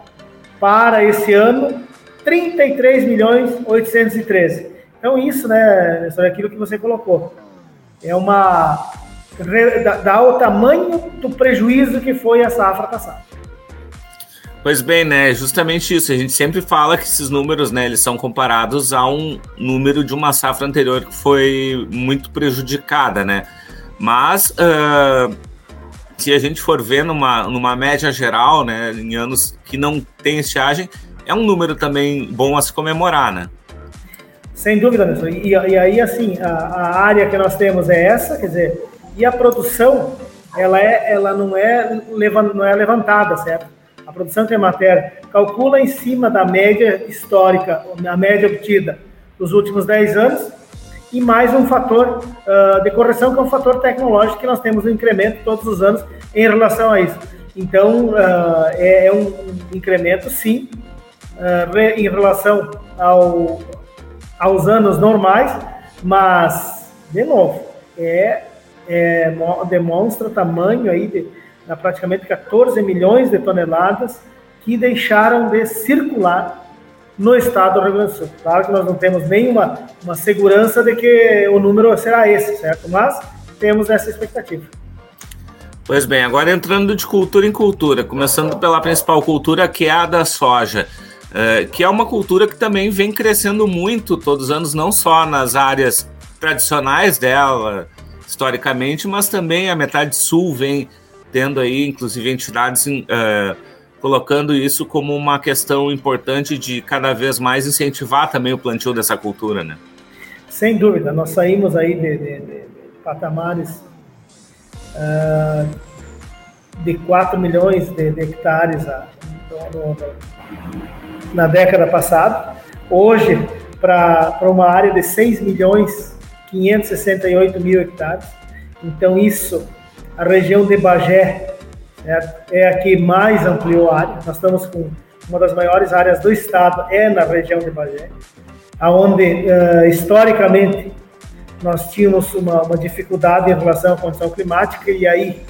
Para esse ano, 33 milhões 813. Então isso, né, é aquilo que você colocou. É uma dá o tamanho do prejuízo que foi a safra passada. Pois bem, né? Justamente isso. A gente sempre fala que esses números, né, eles são comparados a um número de uma safra anterior que foi muito prejudicada, né? Mas uh, se a gente for ver numa, numa média geral, né, em anos que não tem estiagem, é um número também bom a se comemorar, né? Sem dúvida, Nelson. E, e aí, assim, a, a, área que nós temos é essa, quer dizer, e a produção, ela, é, ela não, é, não é levantada, certo? A produção matéria calcula em cima da média histórica, a média obtida nos últimos 10 anos, e mais um fator uh, de correção, que é um fator tecnológico, que nós temos um incremento todos os anos em relação a isso. Então, uh, é, é, um incremento, sim, uh, em relação ao, aos anos normais, mas, de novo, é, é demonstra tamanho aí de, a praticamente 14 milhões de toneladas que deixaram de circular no estado do Rio Grande do Sul. Claro que nós não temos nenhuma uma segurança de que o número será esse, certo? Mas temos essa expectativa. Pois bem, agora entrando de cultura em cultura, começando pela principal cultura, que é a da soja, é, que é uma cultura que também vem crescendo muito todos os anos, não só nas áreas tradicionais dela, historicamente, mas também a metade sul vem tendo aí, inclusive, entidades uh, colocando isso como uma questão importante de cada vez mais incentivar também o plantio dessa cultura, né? Sem dúvida, nós saímos aí de, de, de patamares uh, de 4 milhões de, de hectares a, no, no, na década passada. Hoje, para uma área de 6 milhões 568 mil hectares. Então, isso a região de Bagé é, é a que mais ampliou a área. Nós estamos com uma das maiores áreas do estado, é na região de Bagé, aonde uh, historicamente nós tínhamos uma, uma, dificuldade em relação à condição climática e aí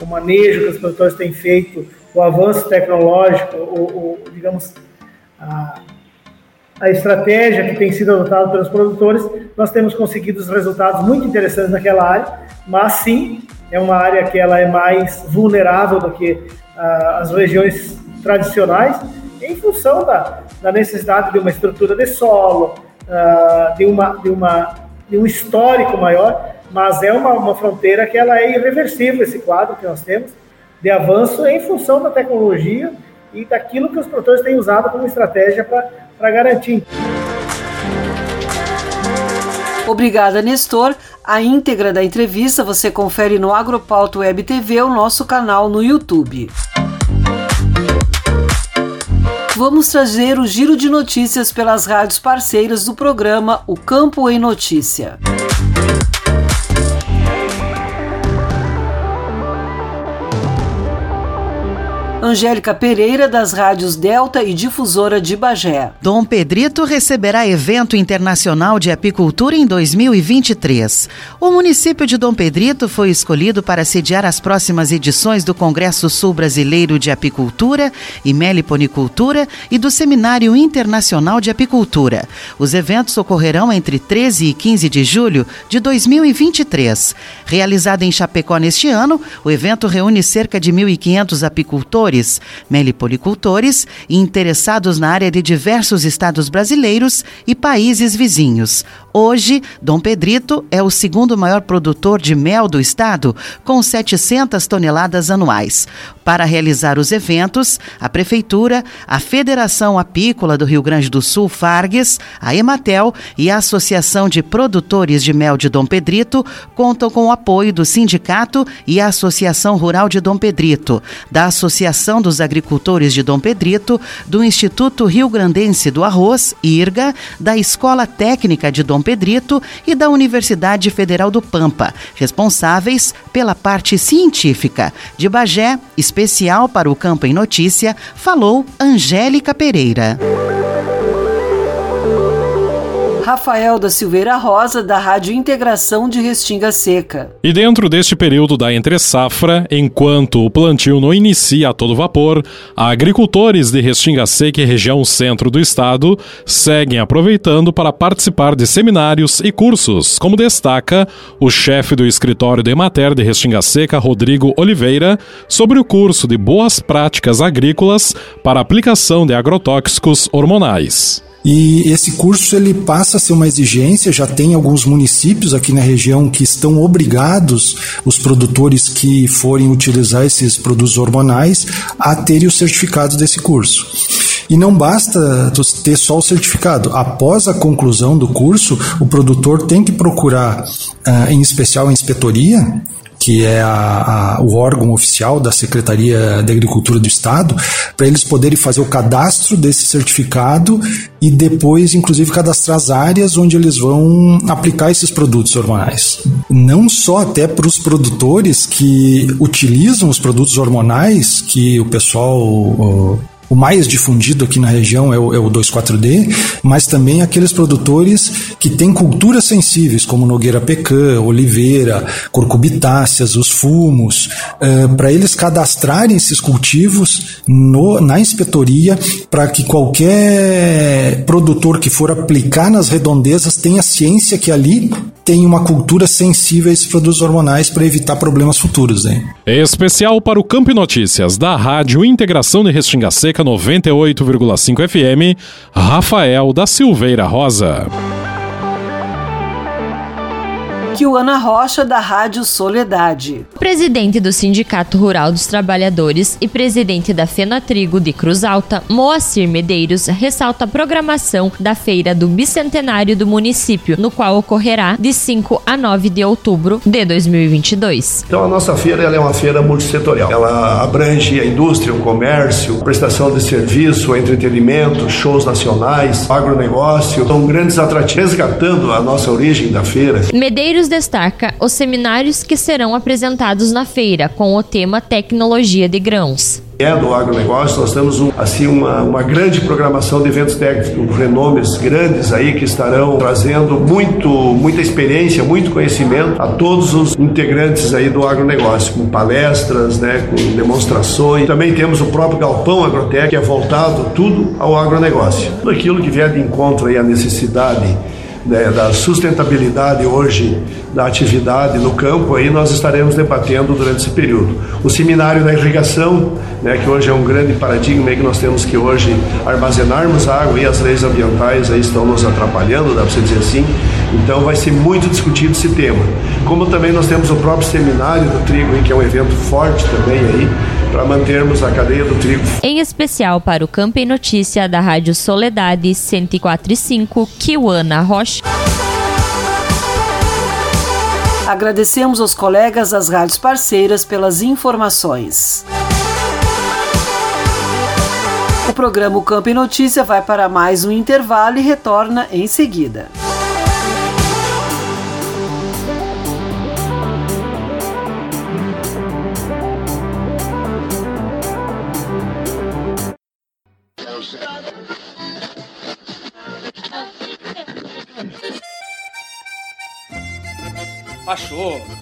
o manejo que os produtores têm feito, o avanço tecnológico, o, o digamos a, a estratégia que tem sido adotada pelos produtores, nós temos conseguido resultados muito interessantes naquela área, mas sim é uma área que ela é mais vulnerável do que uh, as regiões tradicionais, em função da, da, necessidade de uma estrutura de solo, uh, de, uma, de, uma, de um histórico maior, mas é uma, uma fronteira que ela é irreversível, esse quadro que nós temos, de avanço em função da tecnologia e daquilo que os produtores têm usado como estratégia para garantir. Obrigada, Nestor. A íntegra da entrevista você confere no Agropauto Web TV, o nosso canal no YouTube. vamos trazer o giro de notícias pelas rádios parceiras do programa O Campo em Notícia. Angélica Pereira, das rádios Delta e Difusora de Bagé. Dom Pedrito receberá evento internacional de apicultura em 2023. O município de Dom Pedrito foi escolhido para sediar as próximas edições do Congresso Sul Brasileiro de Apicultura e Meliponicultura e do Seminário Internacional de Apicultura. Os eventos ocorrerão entre 13 e 15 de julho de 2023. Realizado em Chapecó neste ano, o evento reúne cerca de 1.500 apicultores produtores, melipolicultores e interessados na área de diversos estados brasileiros e países vizinhos. Hoje, Dom Pedrito é o segundo maior produtor de mel do estado, com 700 toneladas anuais. Para realizar os eventos, a Prefeitura, a Federação Apícola do Rio Grande do Sul, Fargues, a Ematel e a Associação de Produtores de Mel de Dom Pedrito contam com o apoio do Sindicato e a Associação Rural de Dom Pedrito, da Associação dos Agricultores de Dom Pedrito, do Instituto Rio Grandense do Arroz, IRGA, da Escola Técnica de Dom Pedrito e da Universidade Federal do Pampa, responsáveis pela parte científica. De Bagé, especial para o Campo em Notícia, falou Angélica Pereira. Rafael da Silveira Rosa, da Rádio Integração de Restinga Seca. E dentro deste período da entre-safra, enquanto o plantio não inicia a todo vapor, agricultores de Restinga Seca e região centro do estado seguem aproveitando para participar de seminários e cursos, como destaca o chefe do escritório de Emater de Restinga Seca, Rodrigo Oliveira, sobre o curso de Boas Práticas Agrícolas para aplicação de agrotóxicos hormonais. E esse curso ele passa a ser uma exigência, já tem alguns municípios aqui na região que estão obrigados, os produtores que forem utilizar esses produtos hormonais, a terem o certificado desse curso. E não basta ter só o certificado. Após a conclusão do curso, o produtor tem que procurar, uh, em especial a inspetoria, que é a, a, o órgão oficial da Secretaria de Agricultura do Estado, para eles poderem fazer o cadastro desse certificado e depois, inclusive, cadastrar as áreas onde eles vão aplicar esses produtos hormonais. Não só até para os produtores que utilizam os produtos hormonais, que o pessoal o mais difundido aqui na região é o, é o 2,4-D, mas também aqueles produtores que têm culturas sensíveis, como Nogueira Pecan, Oliveira, Corcubitáceas, os fumos, uh, para eles cadastrarem esses cultivos no, na inspetoria para que qualquer produtor que for aplicar nas redondezas tenha ciência que ali tem uma cultura sensível a esses produtos hormonais para evitar problemas futuros. Hein? Especial para o Campo Notícias da Rádio Integração de Restinga Seca 98,5 FM, Rafael da Silveira Rosa. Ana Rocha, da Rádio Soledade. Presidente do Sindicato Rural dos Trabalhadores e presidente da Fenatrigo de Cruz Alta, Moacir Medeiros, ressalta a programação da Feira do Bicentenário do município, no qual ocorrerá de 5 a 9 de outubro de 2022. Então, a nossa feira é uma feira multissetorial. Ela abrange a indústria, o comércio, prestação de serviço, entretenimento, shows nacionais, agronegócio. São grandes atrativos, resgatando a nossa origem da feira. Medeiros destaca os seminários que serão apresentados na feira com o tema Tecnologia de Grãos é do agronegócio, nós temos um, assim uma, uma grande programação de eventos técnicos, renomes grandes aí que estarão trazendo muito, muita experiência, muito conhecimento a todos os integrantes aí do agronegócio, com palestras, né, com demonstrações. Também temos o próprio Galpão Agrotec, que é voltado tudo ao agronegócio. Tudo aquilo que vier de encontro aí à necessidade né, da sustentabilidade hoje da atividade no campo, aí nós estaremos debatendo durante esse período. O seminário da irrigação, né, que hoje é um grande paradigma que nós temos que hoje armazenarmos água e as leis ambientais aí estão nos atrapalhando, dá para você dizer assim. Então vai ser muito discutido esse tema. Como também nós temos o próprio seminário do trigo, que é um evento forte também aí, para mantermos a cadeia do trigo. Em especial para o Campo e Notícia da Rádio Soledade 104.5, Kiwana Rocha. Agradecemos aos colegas das rádios parceiras pelas informações. O programa Campo e Notícia vai para mais um intervalo e retorna em seguida.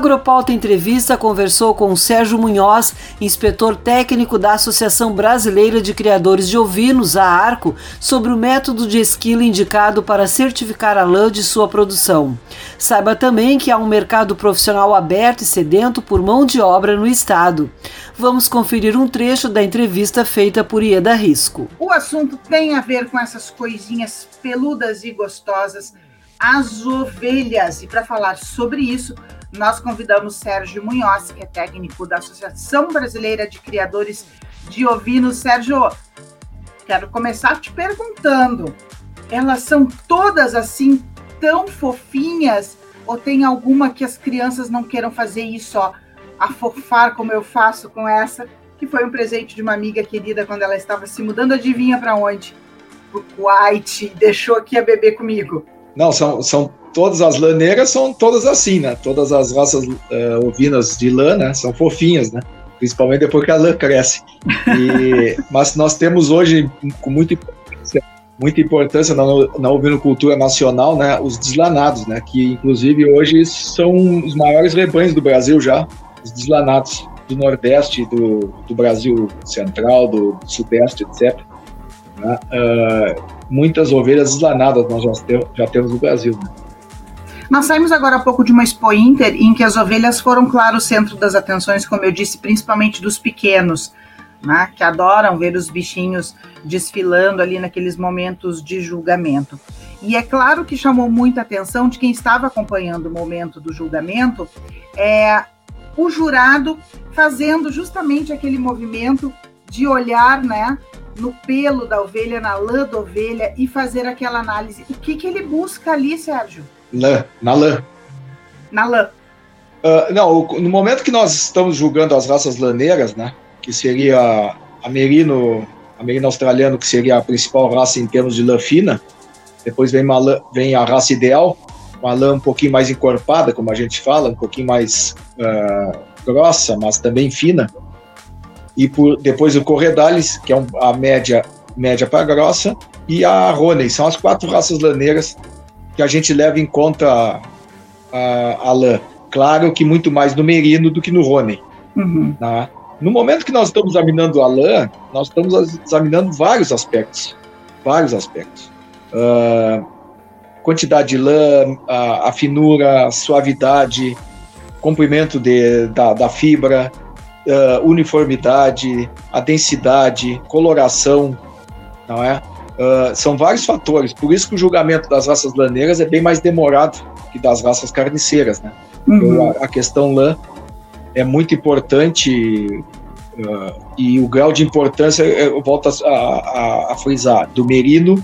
Agropauta Entrevista conversou com Sérgio Munhoz, inspetor técnico da Associação Brasileira de Criadores de Ovinos, a ARCO, sobre o método de esquila indicado para certificar a lã de sua produção. Saiba também que há um mercado profissional aberto e sedento por mão de obra no estado. Vamos conferir um trecho da entrevista feita por Ieda Risco. O assunto tem a ver com essas coisinhas peludas e gostosas, as ovelhas. E para falar sobre isso, nós convidamos Sérgio Munhoz, que é técnico da Associação Brasileira de Criadores de Ovinos. Sérgio, quero começar te perguntando: elas são todas assim tão fofinhas? Ou tem alguma que as crianças não queiram fazer isso, ó, afofar como eu faço com essa, que foi um presente de uma amiga querida quando ela estava se mudando, adivinha para onde? Pro Kuwait, deixou aqui a bebê comigo. Não, são, são todas as laneiras são todas assim, né? Todas as raças uh, ovinas de lã, né? São fofinhas, né? Principalmente depois que a lã cresce. E, [LAUGHS] mas nós temos hoje, com muita importância, muita importância na, na ovinocultura nacional, né? Os deslanados, né? Que inclusive hoje são os maiores rebanhos do Brasil já, os deslanados do Nordeste, do, do Brasil Central, do Sudeste, etc. Né? Uh, muitas ovelhas deslanadas nós já, temos, já temos no Brasil. Né? Nós saímos agora há pouco de uma Expo Inter em que as ovelhas foram, claro, o centro das atenções, como eu disse, principalmente dos pequenos, né, que adoram ver os bichinhos desfilando ali naqueles momentos de julgamento. E é claro que chamou muita atenção de quem estava acompanhando o momento do julgamento, é o jurado fazendo justamente aquele movimento de olhar, né, no pelo da ovelha, na lã da ovelha e fazer aquela análise. O que que ele busca ali, Sérgio? Lã, na lã. Na lã. Uh, não, no momento que nós estamos julgando as raças laneiras, né, que seria a merino, a merino australiano, que seria a principal raça em termos de lã fina, depois vem, lã, vem a raça ideal, uma lã um pouquinho mais encorpada, como a gente fala, um pouquinho mais uh, grossa, mas também fina, e por, depois o Corredales, que é um, a média média para grossa, e a Rony, são as quatro raças laneiras que a gente leva em conta a, a, a lã. Claro que muito mais no merino do que no Rony. Uhum. Tá? No momento que nós estamos examinando a lã, nós estamos examinando vários aspectos. Vários aspectos. Uh, quantidade de lã, a, a, finura, a suavidade, comprimento de, da, da fibra, uh, uniformidade, a densidade, coloração, não é? Uh, são vários fatores, por isso que o julgamento das raças laneiras é bem mais demorado que das raças carniceiras, né? Uhum. A, a, questão lã é muito importante uh, e o grau de importância, eu volto a, a, a, frisar, do merino,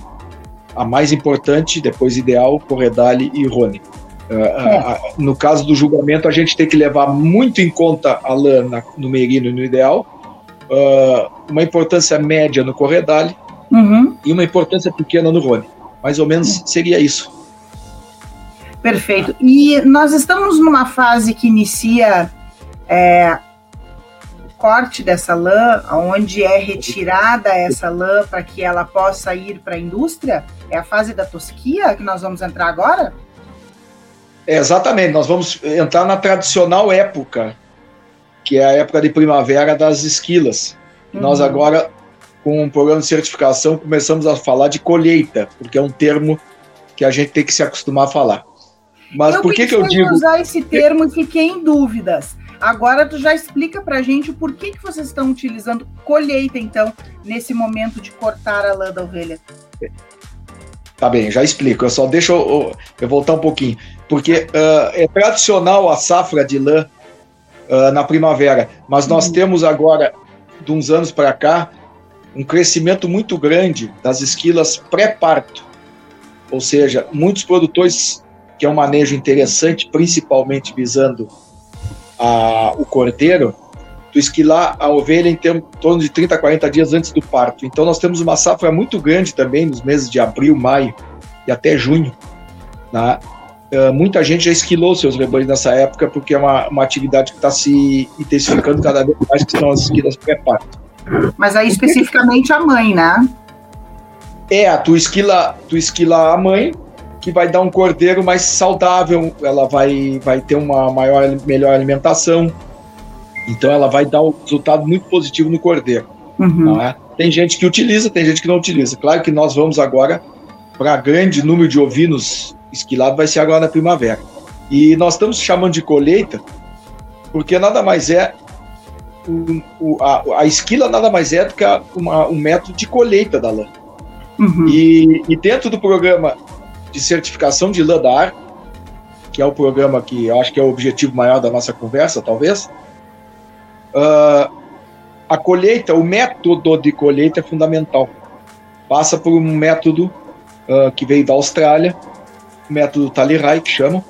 a mais importante, depois ideal, corredale e rony. Uh, é. no caso do julgamento, a gente tem que levar muito em conta a lã na, no merino e no ideal, uh, uma importância média no corredale uhum. e uma importância pequena no rony. Mais ou menos seria isso. Perfeito. E nós estamos numa fase que inicia é, o corte dessa lã, onde é retirada essa lã para que ela possa ir para a indústria? É a fase da tosquia que nós vamos entrar agora? É, exatamente, nós vamos entrar na tradicional época, que é a época de primavera das esquilas. Uhum. Nós agora, com o um programa de certificação, começamos a falar de colheita, porque é um termo que a gente tem que se acostumar a falar. Mas eu por que, que eu digo. usar esse termo e fiquei em dúvidas. Agora tu já explica pra gente o porquê que vocês estão utilizando colheita, então, nesse momento de cortar a lã da ovelha. Tá bem, já explico. Eu só deixo eu, eu voltar um pouquinho. Porque uh, é tradicional a safra de lã uh, na primavera, mas nós uhum. temos agora, de uns anos para cá, um crescimento muito grande das esquilas pré-parto. Ou seja, muitos produtores que é um manejo interessante, principalmente visando a, o cordeiro, tu esquilar a ovelha em torno de 30 a 40 dias antes do parto. Então nós temos uma safra muito grande também nos meses de abril, maio e até junho. Né? Uh, muita gente já esquilou seus rebanhos nessa época porque é uma, uma atividade que está se intensificando cada vez mais, que são as esquilas pré-parto. Mas aí especificamente a mãe, né? É, tu esquila, tu esquila a mãe, que vai dar um cordeiro mais saudável, ela vai, vai ter uma maior, melhor alimentação. Então ela vai dar um resultado muito positivo no cordeiro. Uhum. É? Tem gente que utiliza, tem gente que não utiliza. Claro que nós vamos agora para grande número de ovinos esquilados, vai ser agora na primavera. E nós estamos chamando de colheita, porque nada mais é um, o, a, a, esquila nada mais é do que uma, um método de colheita da lã. Uhum. E, e, dentro do programa de certificação de LADAR, que é o programa que eu acho que é o objetivo maior da nossa conversa, talvez. Uh, a colheita, o método de colheita é fundamental. Passa por um método uh, que veio da Austrália, método Talirai, que chamam,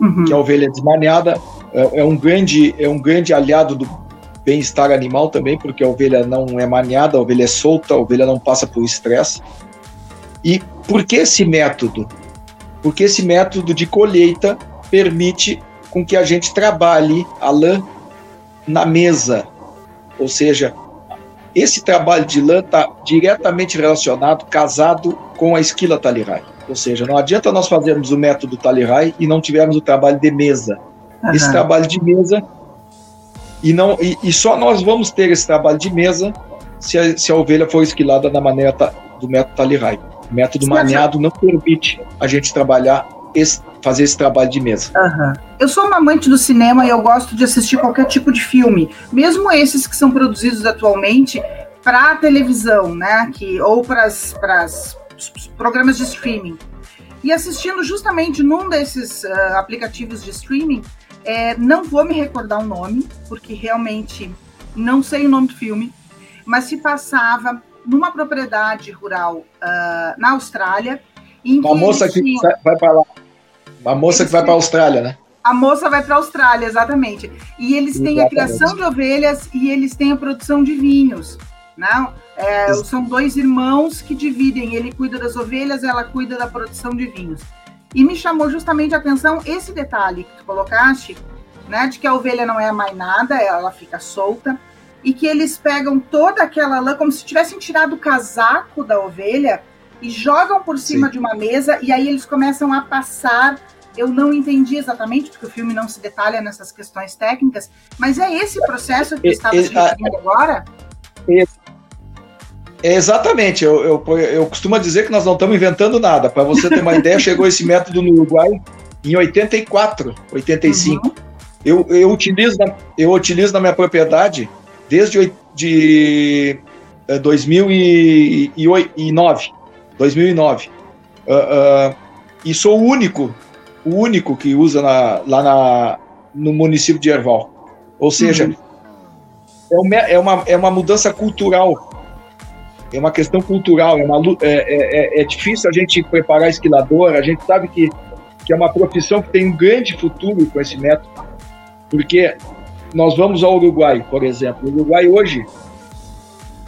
uhum. que é a ovelha desmaniada. É, é, um grande, é um grande aliado do bem-estar animal também, porque a ovelha não é maniada, a ovelha é solta, a ovelha não passa por estresse. E por que esse método? porque esse método de colheita permite com que a gente trabalhe a lã na mesa, ou seja, esse trabalho de lã está diretamente relacionado, casado com a esquila Talirai. Ou seja, não adianta nós fazermos o método Talirai e não tivermos o trabalho de mesa. Uhum. Esse trabalho de mesa e não e, e, só nós vamos ter esse trabalho de mesa se a, se a ovelha for esquilada da maneira do método Talirai. O método maniado não permite a gente trabalhar esse, fazer esse trabalho de mesa. Uhum. Eu sou uma amante do cinema e eu gosto de assistir qualquer tipo de filme, mesmo esses que são produzidos atualmente para televisão, né? Que, ou para os programas de streaming. E assistindo justamente num desses uh, aplicativos de streaming, é, não vou me recordar o nome, porque realmente não sei o nome do filme, mas se passava numa propriedade rural uh, na Austrália. Uma moça que vai para lá. Uma moça que vai para a Austrália, né? A moça vai para a Austrália, exatamente. E eles têm exatamente. a criação de ovelhas e eles têm a produção de vinhos. Não? É, são dois irmãos que dividem. Ele cuida das ovelhas, ela cuida da produção de vinhos. E me chamou justamente a atenção esse detalhe que tu colocaste, né? De que a ovelha não é mais nada, ela fica solta e que eles pegam toda aquela lã como se tivessem tirado o casaco da ovelha e jogam por cima Sim. de uma mesa e aí eles começam a passar. Eu não entendi exatamente, porque o filme não se detalha nessas questões técnicas, mas é esse processo que estava se referindo agora? exatamente, eu, eu, eu costumo dizer que nós não estamos inventando nada. Para você ter uma ideia, [LAUGHS] chegou esse método no Uruguai em 84, 85. Uhum. Eu, eu, utilizo, eu utilizo na minha propriedade desde de 2009. 2009. Uh, uh, e sou o único, o único que usa na, lá na, no município de Erval. Ou seja, uhum. é, uma, é, uma, é uma mudança cultural. É uma questão cultural. É, uma, é, é, é, é difícil a gente preparar esquilador. A gente sabe que, que é uma profissão que tem um grande futuro com esse método. Porque nós vamos ao Uruguai, por exemplo. O Uruguai hoje,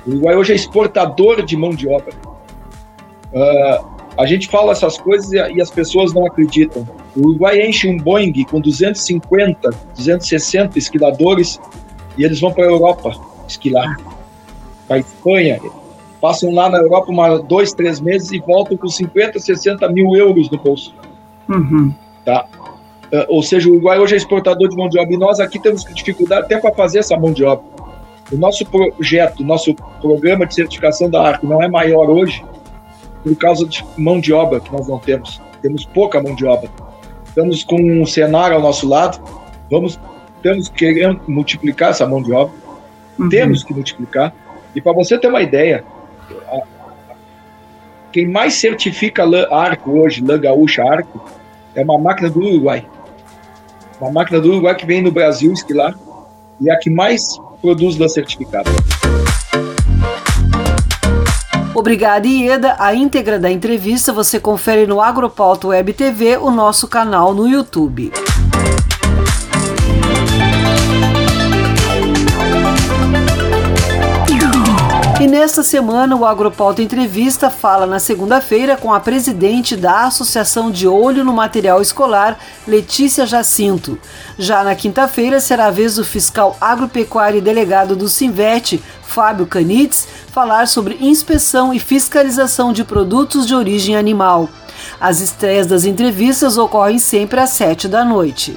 o Uruguai hoje é exportador de mão de obra. Uh, a gente fala essas coisas e, e, as pessoas não acreditam. O Uruguai enche um Boeing com 250, 260 esquiladores e eles vão para a Europa esquilar, para a Espanha. Passam lá na Europa uma, dois, três meses e voltam com 50, 60 mil euros no bolso. Uhum. Tá? Uh, ou seja, o Uruguai hoje é exportador de mão de obra e nós aqui temos dificuldade até para fazer essa mão de obra. O nosso projeto, nosso programa de certificação da ARC não é maior hoje por causa de mão de obra que nós não temos. Temos pouca mão de obra. Estamos com um cenário ao nosso lado, vamos, estamos querendo multiplicar essa mão de obra, uhum. temos que multiplicar. E para você ter uma ideia, a, quem mais certifica lã, arco hoje, lã gaúcha arco, é uma máquina do Uruguai. Uma máquina do Uruguai que vem no Brasil esquilar e é a que mais produz lã certificada. Obrigada, Ieda. A íntegra da entrevista você confere no Agropauta Web TV, o nosso canal no YouTube. E nesta semana, o Agropauta Entrevista fala na segunda-feira com a presidente da Associação de Olho no Material Escolar, Letícia Jacinto. Já na quinta-feira, será a vez do fiscal agropecuário e delegado do Simvete, Fábio Canitz, falar sobre inspeção e fiscalização de produtos de origem animal. As estreias das entrevistas ocorrem sempre às sete da noite.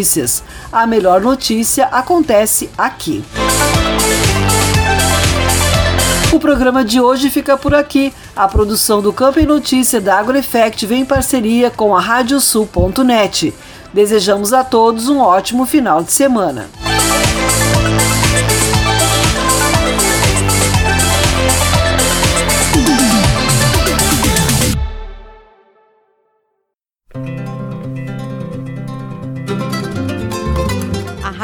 notícias. A melhor notícia acontece aqui. O programa de hoje fica por aqui. A produção do Campo e Notícia da AgroEffect vem em parceria com a Radiosul.net. Desejamos a todos um ótimo final de semana.